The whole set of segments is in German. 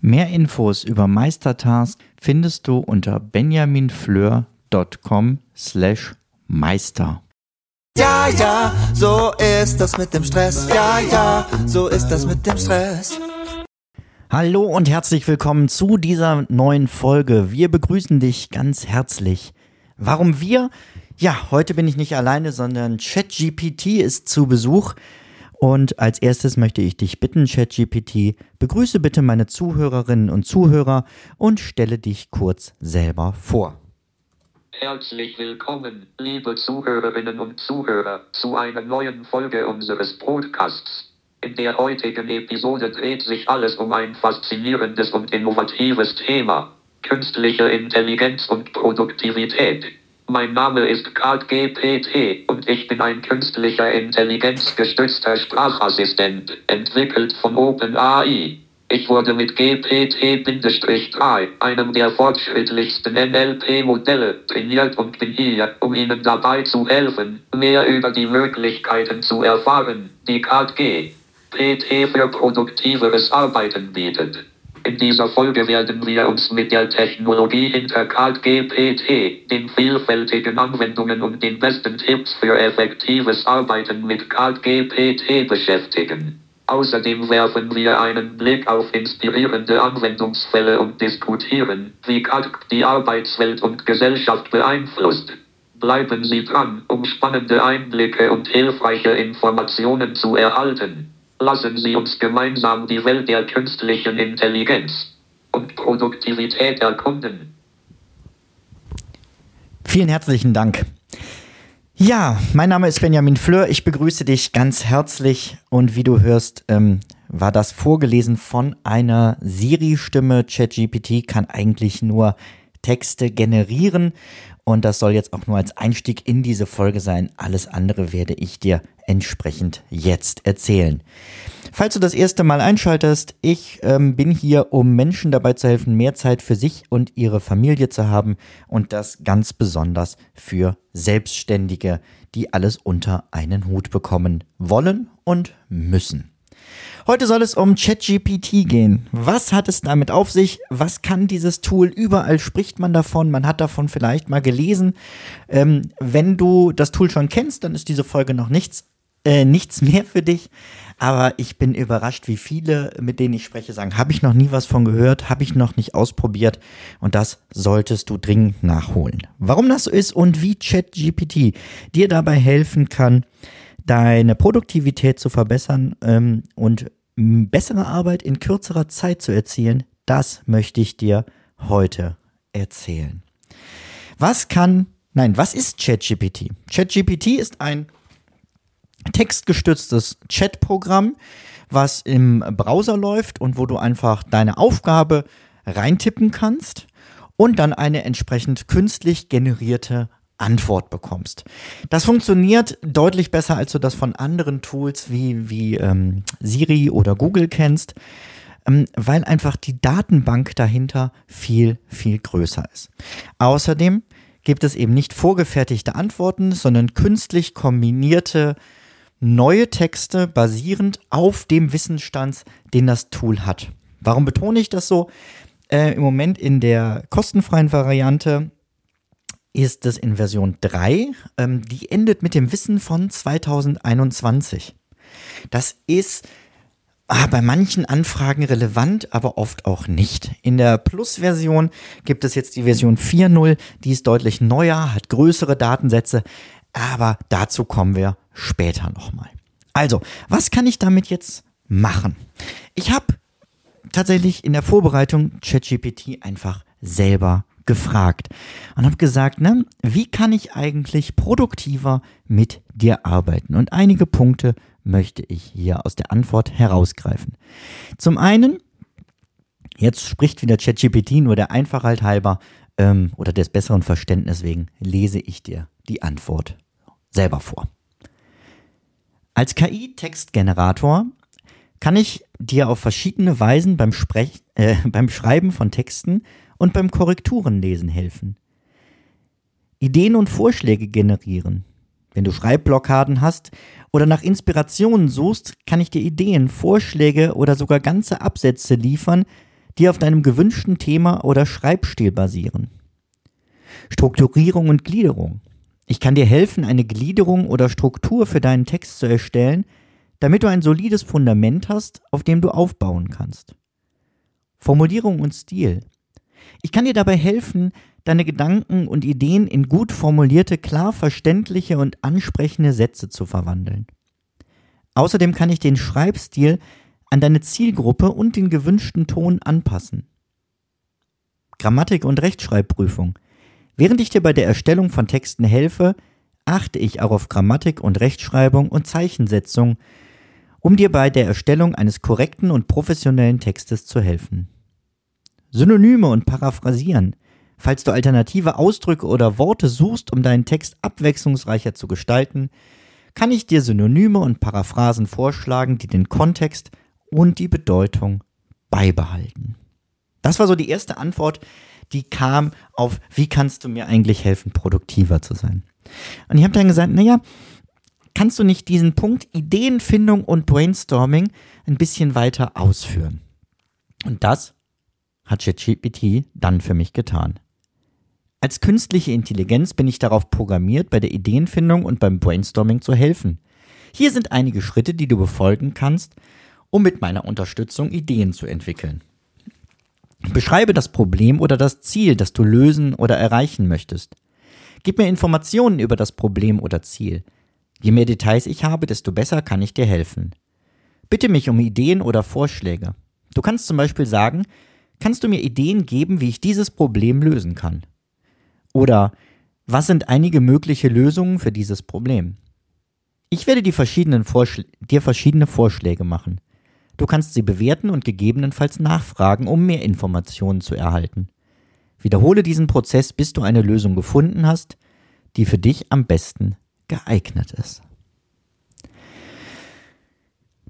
Mehr Infos über Meistertask findest du unter benjaminfleur.com slash meister. Ja, ja, so ist das mit dem Stress. Ja, ja, so ist das mit dem Stress. Hallo und herzlich willkommen zu dieser neuen Folge. Wir begrüßen dich ganz herzlich. Warum wir? Ja, heute bin ich nicht alleine, sondern ChatGPT ist zu Besuch. Und als erstes möchte ich dich bitten, ChatGPT, begrüße bitte meine Zuhörerinnen und Zuhörer und stelle dich kurz selber vor. Herzlich willkommen, liebe Zuhörerinnen und Zuhörer, zu einer neuen Folge unseres Podcasts. In der heutigen Episode dreht sich alles um ein faszinierendes und innovatives Thema, künstliche Intelligenz und Produktivität. Mein Name ist GPT und ich bin ein künstlicher intelligenzgestützter Sprachassistent, entwickelt von OpenAI. Ich wurde mit GPT-3, einem der fortschrittlichsten NLP-Modelle, trainiert und bin hier, um Ihnen dabei zu helfen, mehr über die Möglichkeiten zu erfahren, die KG PT für produktiveres Arbeiten bietet. In dieser Folge werden wir uns mit der Technologie hinter CardGPT, den vielfältigen Anwendungen und den besten Tipps für effektives Arbeiten mit CardGPT beschäftigen. Außerdem werfen wir einen Blick auf inspirierende Anwendungsfälle und diskutieren, wie CAD die Arbeitswelt und Gesellschaft beeinflusst. Bleiben Sie dran, um spannende Einblicke und hilfreiche Informationen zu erhalten. Lassen Sie uns gemeinsam die Welt der künstlichen Intelligenz und Produktivität erkunden. Vielen herzlichen Dank. Ja, mein Name ist Benjamin Fleur. Ich begrüße dich ganz herzlich und wie du hörst, ähm, war das vorgelesen von einer Siri-Stimme. ChatGPT kann eigentlich nur Texte generieren und das soll jetzt auch nur als Einstieg in diese Folge sein. Alles andere werde ich dir entsprechend jetzt erzählen. Falls du das erste Mal einschaltest, ich ähm, bin hier, um Menschen dabei zu helfen, mehr Zeit für sich und ihre Familie zu haben und das ganz besonders für Selbstständige, die alles unter einen Hut bekommen wollen und müssen. Heute soll es um ChatGPT gehen. Was hat es damit auf sich? Was kann dieses Tool? Überall spricht man davon. Man hat davon vielleicht mal gelesen. Ähm, wenn du das Tool schon kennst, dann ist diese Folge noch nichts, äh, nichts mehr für dich. Aber ich bin überrascht, wie viele, mit denen ich spreche, sagen, habe ich noch nie was von gehört, habe ich noch nicht ausprobiert. Und das solltest du dringend nachholen. Warum das so ist und wie ChatGPT dir dabei helfen kann, deine Produktivität zu verbessern ähm, und bessere Arbeit in kürzerer Zeit zu erzielen, das möchte ich dir heute erzählen. Was kann, nein, was ist ChatGPT? ChatGPT ist ein textgestütztes Chatprogramm, was im Browser läuft und wo du einfach deine Aufgabe reintippen kannst und dann eine entsprechend künstlich generierte Antwort bekommst. Das funktioniert deutlich besser, als du das von anderen Tools wie, wie ähm, Siri oder Google kennst, ähm, weil einfach die Datenbank dahinter viel, viel größer ist. Außerdem gibt es eben nicht vorgefertigte Antworten, sondern künstlich kombinierte neue Texte basierend auf dem Wissensstand, den das Tool hat. Warum betone ich das so? Äh, Im Moment in der kostenfreien Variante ist es in Version 3. Ähm, die endet mit dem Wissen von 2021. Das ist ah, bei manchen Anfragen relevant, aber oft auch nicht. In der Plus-Version gibt es jetzt die Version 4.0, die ist deutlich neuer, hat größere Datensätze, aber dazu kommen wir später nochmal. Also, was kann ich damit jetzt machen? Ich habe tatsächlich in der Vorbereitung ChatGPT einfach selber gefragt und habe gesagt, ne, wie kann ich eigentlich produktiver mit dir arbeiten? Und einige Punkte möchte ich hier aus der Antwort herausgreifen. Zum einen Jetzt spricht wieder ChatGPT, nur der Einfachheit halber ähm, oder des besseren Verständnisses wegen lese ich dir die Antwort selber vor. Als KI-Textgenerator kann ich dir auf verschiedene Weisen beim, Sprech äh, beim Schreiben von Texten und beim Korrekturenlesen helfen. Ideen und Vorschläge generieren. Wenn du Schreibblockaden hast oder nach Inspirationen suchst, kann ich dir Ideen, Vorschläge oder sogar ganze Absätze liefern, die auf deinem gewünschten Thema oder Schreibstil basieren. Strukturierung und Gliederung. Ich kann dir helfen, eine Gliederung oder Struktur für deinen Text zu erstellen, damit du ein solides Fundament hast, auf dem du aufbauen kannst. Formulierung und Stil. Ich kann dir dabei helfen, deine Gedanken und Ideen in gut formulierte, klar verständliche und ansprechende Sätze zu verwandeln. Außerdem kann ich den Schreibstil an deine Zielgruppe und den gewünschten Ton anpassen. Grammatik und Rechtschreibprüfung. Während ich dir bei der Erstellung von Texten helfe, achte ich auch auf Grammatik und Rechtschreibung und Zeichensetzung, um dir bei der Erstellung eines korrekten und professionellen Textes zu helfen. Synonyme und Paraphrasieren. Falls du alternative Ausdrücke oder Worte suchst, um deinen Text abwechslungsreicher zu gestalten, kann ich dir Synonyme und Paraphrasen vorschlagen, die den Kontext und die Bedeutung beibehalten. Das war so die erste Antwort, die kam auf, wie kannst du mir eigentlich helfen, produktiver zu sein? Und ich habe dann gesagt, naja, kannst du nicht diesen Punkt Ideenfindung und Brainstorming ein bisschen weiter ausführen? Und das hat ChatGPT dann für mich getan. Als künstliche Intelligenz bin ich darauf programmiert, bei der Ideenfindung und beim Brainstorming zu helfen. Hier sind einige Schritte, die du befolgen kannst, um mit meiner Unterstützung Ideen zu entwickeln. Beschreibe das Problem oder das Ziel, das du lösen oder erreichen möchtest. Gib mir Informationen über das Problem oder Ziel. Je mehr Details ich habe, desto besser kann ich dir helfen. Bitte mich um Ideen oder Vorschläge. Du kannst zum Beispiel sagen, kannst du mir Ideen geben, wie ich dieses Problem lösen kann? Oder was sind einige mögliche Lösungen für dieses Problem? Ich werde dir verschiedene Vorschläge machen. Du kannst sie bewerten und gegebenenfalls nachfragen, um mehr Informationen zu erhalten. Wiederhole diesen Prozess, bis du eine Lösung gefunden hast, die für dich am besten geeignet ist.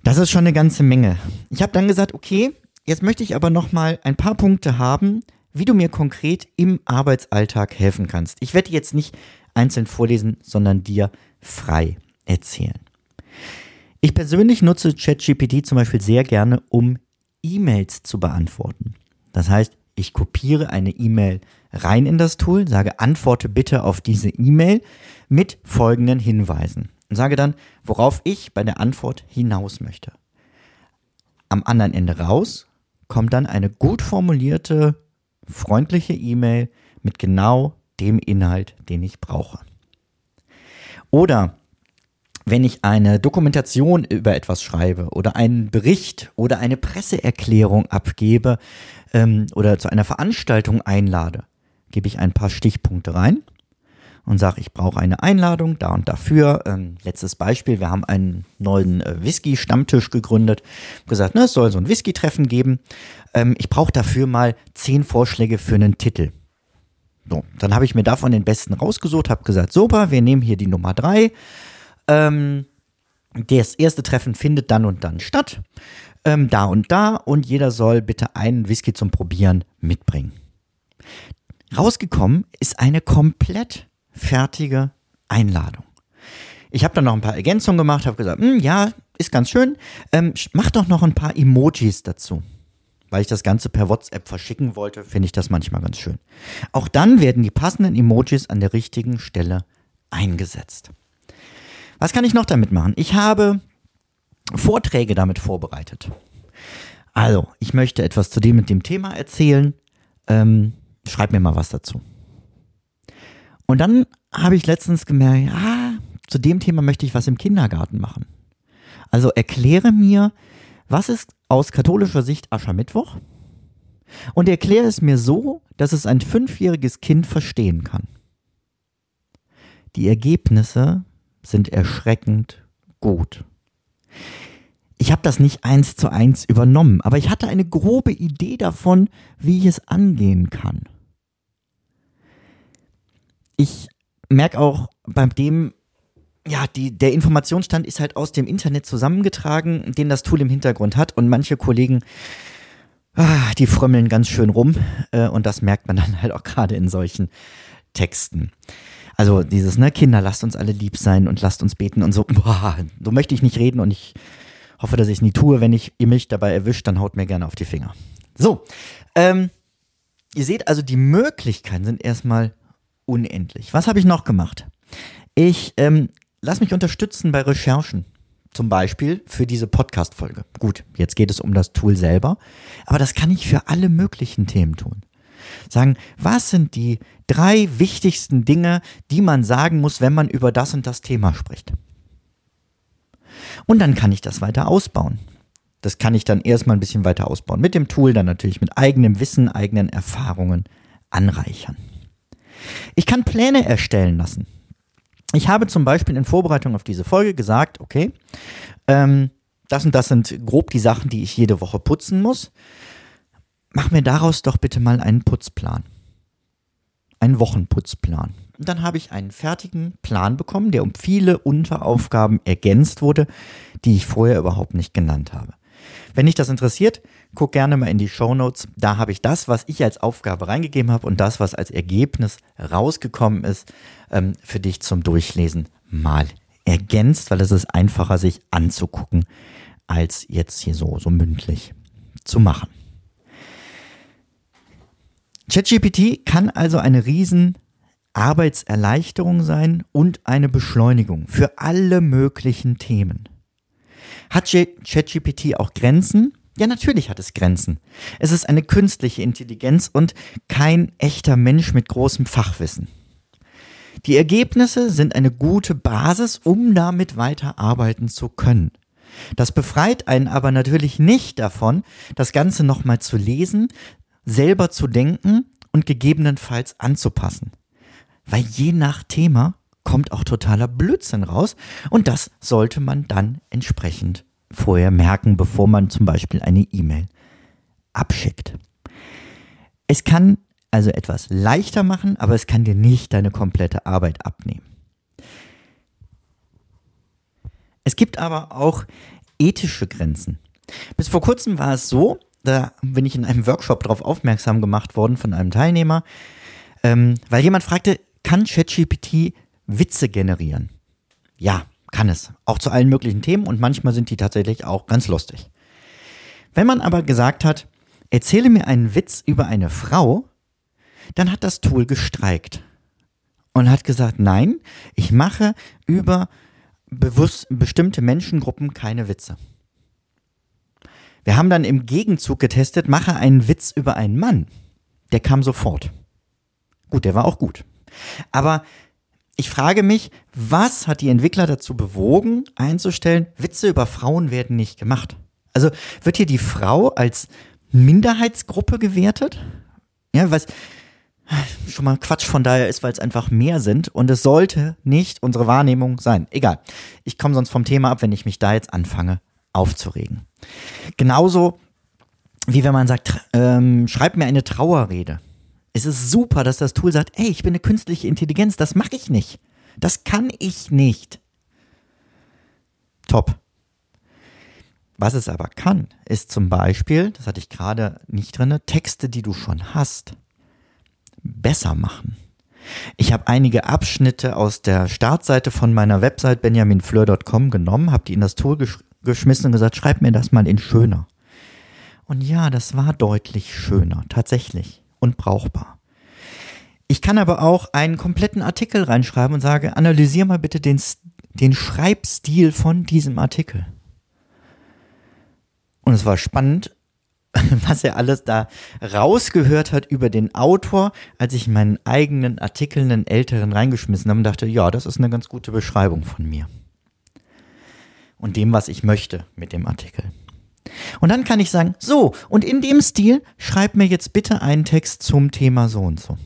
Das ist schon eine ganze Menge. Ich habe dann gesagt, okay, jetzt möchte ich aber noch mal ein paar Punkte haben, wie du mir konkret im Arbeitsalltag helfen kannst. Ich werde jetzt nicht einzeln vorlesen, sondern dir frei erzählen. Ich persönlich nutze ChatGPT zum Beispiel sehr gerne, um E-Mails zu beantworten. Das heißt, ich kopiere eine E-Mail rein in das Tool, sage, antworte bitte auf diese E-Mail mit folgenden Hinweisen und sage dann, worauf ich bei der Antwort hinaus möchte. Am anderen Ende raus kommt dann eine gut formulierte, freundliche E-Mail mit genau dem Inhalt, den ich brauche. Oder wenn ich eine Dokumentation über etwas schreibe oder einen Bericht oder eine Presseerklärung abgebe ähm, oder zu einer Veranstaltung einlade, gebe ich ein paar Stichpunkte rein und sage, ich brauche eine Einladung da und dafür. Ähm, letztes Beispiel, wir haben einen neuen äh, Whisky-Stammtisch gegründet, gesagt, ne, es soll so ein Whisky-Treffen geben. Ähm, ich brauche dafür mal zehn Vorschläge für einen Titel. So, dann habe ich mir davon den besten rausgesucht, habe gesagt, super, wir nehmen hier die Nummer drei. Ähm, das erste Treffen findet dann und dann statt, ähm, da und da, und jeder soll bitte einen Whisky zum Probieren mitbringen. Rausgekommen ist eine komplett fertige Einladung. Ich habe dann noch ein paar Ergänzungen gemacht, habe gesagt, hm, ja, ist ganz schön, ähm, mach doch noch ein paar Emojis dazu. Weil ich das Ganze per WhatsApp verschicken wollte, finde ich das manchmal ganz schön. Auch dann werden die passenden Emojis an der richtigen Stelle eingesetzt. Was kann ich noch damit machen? Ich habe Vorträge damit vorbereitet. Also, ich möchte etwas zu dem mit dem Thema erzählen. Ähm, schreib mir mal was dazu. Und dann habe ich letztens gemerkt, ah, zu dem Thema möchte ich was im Kindergarten machen. Also erkläre mir, was ist aus katholischer Sicht Aschermittwoch? Und erkläre es mir so, dass es ein fünfjähriges Kind verstehen kann. Die Ergebnisse sind erschreckend gut. ich habe das nicht eins zu eins übernommen, aber ich hatte eine grobe Idee davon, wie ich es angehen kann. Ich merke auch bei dem, ja, die, der Informationsstand ist halt aus dem Internet zusammengetragen, den das Tool im Hintergrund hat und manche Kollegen, ah, die frömmeln ganz schön rum äh, und das merkt man dann halt auch gerade in solchen Texten. Also dieses, ne, Kinder, lasst uns alle lieb sein und lasst uns beten und so, boah, so möchte ich nicht reden und ich hoffe, dass ich es nie tue. Wenn ich ihr mich dabei erwischt, dann haut mir gerne auf die Finger. So, ähm, ihr seht also, die Möglichkeiten sind erstmal unendlich. Was habe ich noch gemacht? Ich ähm, lass mich unterstützen bei Recherchen. Zum Beispiel für diese Podcast-Folge. Gut, jetzt geht es um das Tool selber, aber das kann ich für alle möglichen Themen tun. Sagen, was sind die drei wichtigsten Dinge, die man sagen muss, wenn man über das und das Thema spricht? Und dann kann ich das weiter ausbauen. Das kann ich dann erstmal ein bisschen weiter ausbauen. Mit dem Tool dann natürlich mit eigenem Wissen, eigenen Erfahrungen anreichern. Ich kann Pläne erstellen lassen. Ich habe zum Beispiel in Vorbereitung auf diese Folge gesagt, okay, ähm, das und das sind grob die Sachen, die ich jede Woche putzen muss. Mach mir daraus doch bitte mal einen Putzplan. Einen Wochenputzplan. Und dann habe ich einen fertigen Plan bekommen, der um viele Unteraufgaben ergänzt wurde, die ich vorher überhaupt nicht genannt habe. Wenn dich das interessiert, guck gerne mal in die Show Notes. Da habe ich das, was ich als Aufgabe reingegeben habe und das, was als Ergebnis rausgekommen ist, ähm, für dich zum Durchlesen mal ergänzt, weil es ist einfacher, sich anzugucken, als jetzt hier so, so mündlich zu machen. ChatGPT kann also eine riesen Arbeitserleichterung sein und eine Beschleunigung für alle möglichen Themen. Hat ChatGPT auch Grenzen? Ja, natürlich hat es Grenzen. Es ist eine künstliche Intelligenz und kein echter Mensch mit großem Fachwissen. Die Ergebnisse sind eine gute Basis, um damit weiter arbeiten zu können. Das befreit einen aber natürlich nicht davon, das Ganze nochmal zu lesen, selber zu denken und gegebenenfalls anzupassen weil je nach Thema kommt auch totaler Blödsinn raus und das sollte man dann entsprechend vorher merken, bevor man zum Beispiel eine E-Mail abschickt. Es kann also etwas leichter machen, aber es kann dir nicht deine komplette Arbeit abnehmen. Es gibt aber auch ethische Grenzen. Bis vor kurzem war es so, da bin ich in einem Workshop darauf aufmerksam gemacht worden von einem Teilnehmer, ähm, weil jemand fragte, kann ChatGPT Witze generieren? Ja, kann es. Auch zu allen möglichen Themen und manchmal sind die tatsächlich auch ganz lustig. Wenn man aber gesagt hat, erzähle mir einen Witz über eine Frau, dann hat das Tool gestreikt und hat gesagt, nein, ich mache über bewusst bestimmte Menschengruppen keine Witze. Wir haben dann im Gegenzug getestet, mache einen Witz über einen Mann. Der kam sofort. Gut, der war auch gut. Aber ich frage mich, was hat die Entwickler dazu bewogen, einzustellen, Witze über Frauen werden nicht gemacht? Also wird hier die Frau als Minderheitsgruppe gewertet? Ja, was schon mal Quatsch von daher ist, weil es einfach mehr sind und es sollte nicht unsere Wahrnehmung sein. Egal. Ich komme sonst vom Thema ab, wenn ich mich da jetzt anfange aufzuregen. Genauso wie wenn man sagt, ähm, schreib mir eine Trauerrede. Es ist super, dass das Tool sagt, ey, ich bin eine künstliche Intelligenz, das mache ich nicht. Das kann ich nicht. Top. Was es aber kann, ist zum Beispiel, das hatte ich gerade nicht drin, Texte, die du schon hast, besser machen. Ich habe einige Abschnitte aus der Startseite von meiner Website benjaminfleur.com genommen, habe die in das Tool geschmissen und gesagt, schreib mir das mal in schöner. Und ja, das war deutlich schöner, tatsächlich und brauchbar. Ich kann aber auch einen kompletten Artikel reinschreiben und sage, analysier mal bitte den, den Schreibstil von diesem Artikel. Und es war spannend, was er alles da rausgehört hat über den Autor, als ich meinen eigenen Artikel einen älteren reingeschmissen habe und dachte, ja, das ist eine ganz gute Beschreibung von mir. Und dem, was ich möchte mit dem Artikel. Und dann kann ich sagen, so, und in dem Stil schreib mir jetzt bitte einen Text zum Thema so und so.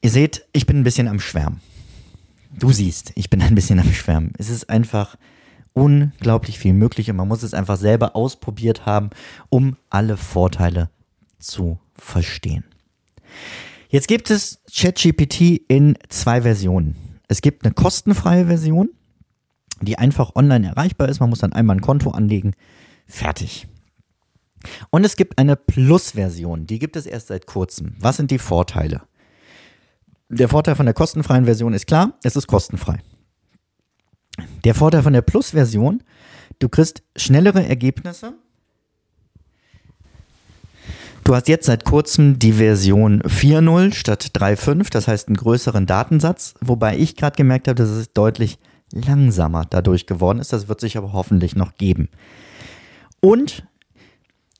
Ihr seht, ich bin ein bisschen am Schwärmen. Du siehst, ich bin ein bisschen am Schwärmen. Es ist einfach unglaublich viel möglich und man muss es einfach selber ausprobiert haben, um alle Vorteile zu verstehen. Jetzt gibt es ChatGPT in zwei Versionen. Es gibt eine kostenfreie Version, die einfach online erreichbar ist. Man muss dann einmal ein Konto anlegen. Fertig. Und es gibt eine Plus-Version, die gibt es erst seit kurzem. Was sind die Vorteile? Der Vorteil von der kostenfreien Version ist klar, es ist kostenfrei. Der Vorteil von der Plus-Version, du kriegst schnellere Ergebnisse. Du hast jetzt seit kurzem die Version 4.0 statt 3.5, das heißt einen größeren Datensatz, wobei ich gerade gemerkt habe, dass es deutlich langsamer dadurch geworden ist. Das wird sich aber hoffentlich noch geben. Und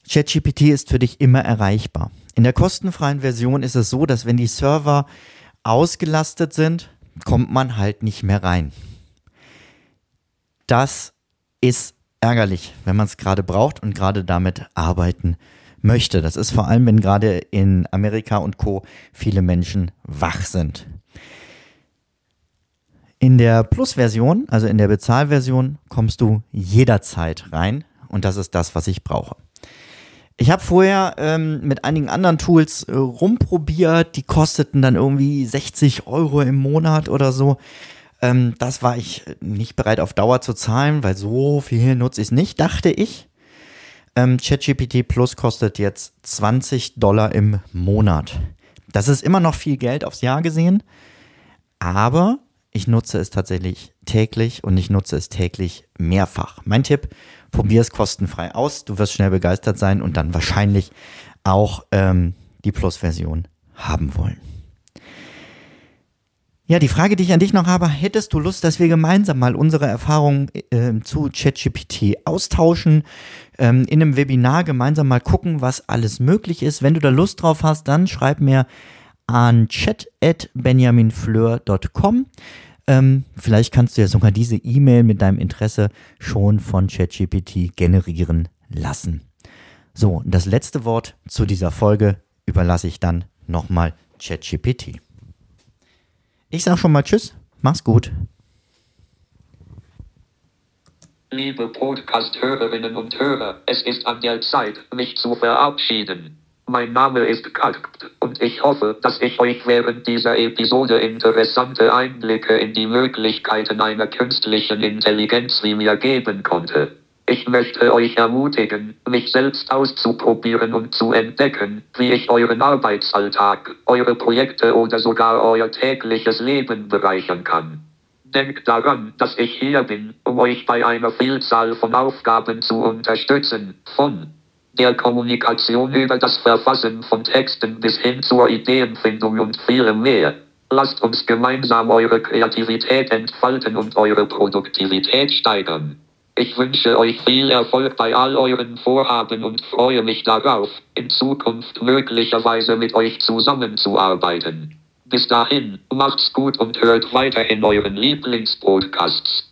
ChatGPT ist für dich immer erreichbar. In der kostenfreien Version ist es so, dass wenn die Server ausgelastet sind, kommt man halt nicht mehr rein. Das ist ärgerlich, wenn man es gerade braucht und gerade damit arbeiten möchte. Das ist vor allem, wenn gerade in Amerika und Co viele Menschen wach sind. In der Plus-Version, also in der Bezahlversion, kommst du jederzeit rein und das ist das, was ich brauche. Ich habe vorher ähm, mit einigen anderen Tools äh, rumprobiert, die kosteten dann irgendwie 60 Euro im Monat oder so. Ähm, das war ich nicht bereit auf Dauer zu zahlen, weil so viel nutze ich es nicht, dachte ich. Ähm, ChatGPT Plus kostet jetzt 20 Dollar im Monat. Das ist immer noch viel Geld aufs Jahr gesehen, aber ich nutze es tatsächlich täglich und ich nutze es täglich mehrfach. Mein Tipp, probier es kostenfrei aus, du wirst schnell begeistert sein und dann wahrscheinlich auch ähm, die Plus-Version haben wollen. Ja, die Frage, die ich an dich noch habe, hättest du Lust, dass wir gemeinsam mal unsere Erfahrungen äh, zu ChatGPT austauschen, ähm, in einem Webinar gemeinsam mal gucken, was alles möglich ist. Wenn du da Lust drauf hast, dann schreib mir an chat.benjaminfleur.com. Ähm, vielleicht kannst du ja sogar diese E-Mail mit deinem Interesse schon von ChatGPT generieren lassen. So, das letzte Wort zu dieser Folge überlasse ich dann nochmal ChatGPT. Ich sag schon mal Tschüss, mach's gut. Liebe Podcast-Hörerinnen und Hörer, es ist an der Zeit, mich zu verabschieden. Mein Name ist Kalkt und ich hoffe, dass ich euch während dieser Episode interessante Einblicke in die Möglichkeiten einer künstlichen Intelligenz wie mir geben konnte. Ich möchte euch ermutigen, mich selbst auszuprobieren und zu entdecken, wie ich euren Arbeitsalltag, eure Projekte oder sogar euer tägliches Leben bereichern kann. Denkt daran, dass ich hier bin, um euch bei einer Vielzahl von Aufgaben zu unterstützen, von der Kommunikation über das Verfassen von Texten bis hin zur Ideenfindung und vielem mehr. Lasst uns gemeinsam eure Kreativität entfalten und eure Produktivität steigern. Ich wünsche euch viel Erfolg bei all euren Vorhaben und freue mich darauf, in Zukunft möglicherweise mit euch zusammenzuarbeiten. Bis dahin, macht's gut und hört weiterhin euren Lieblingspodcasts.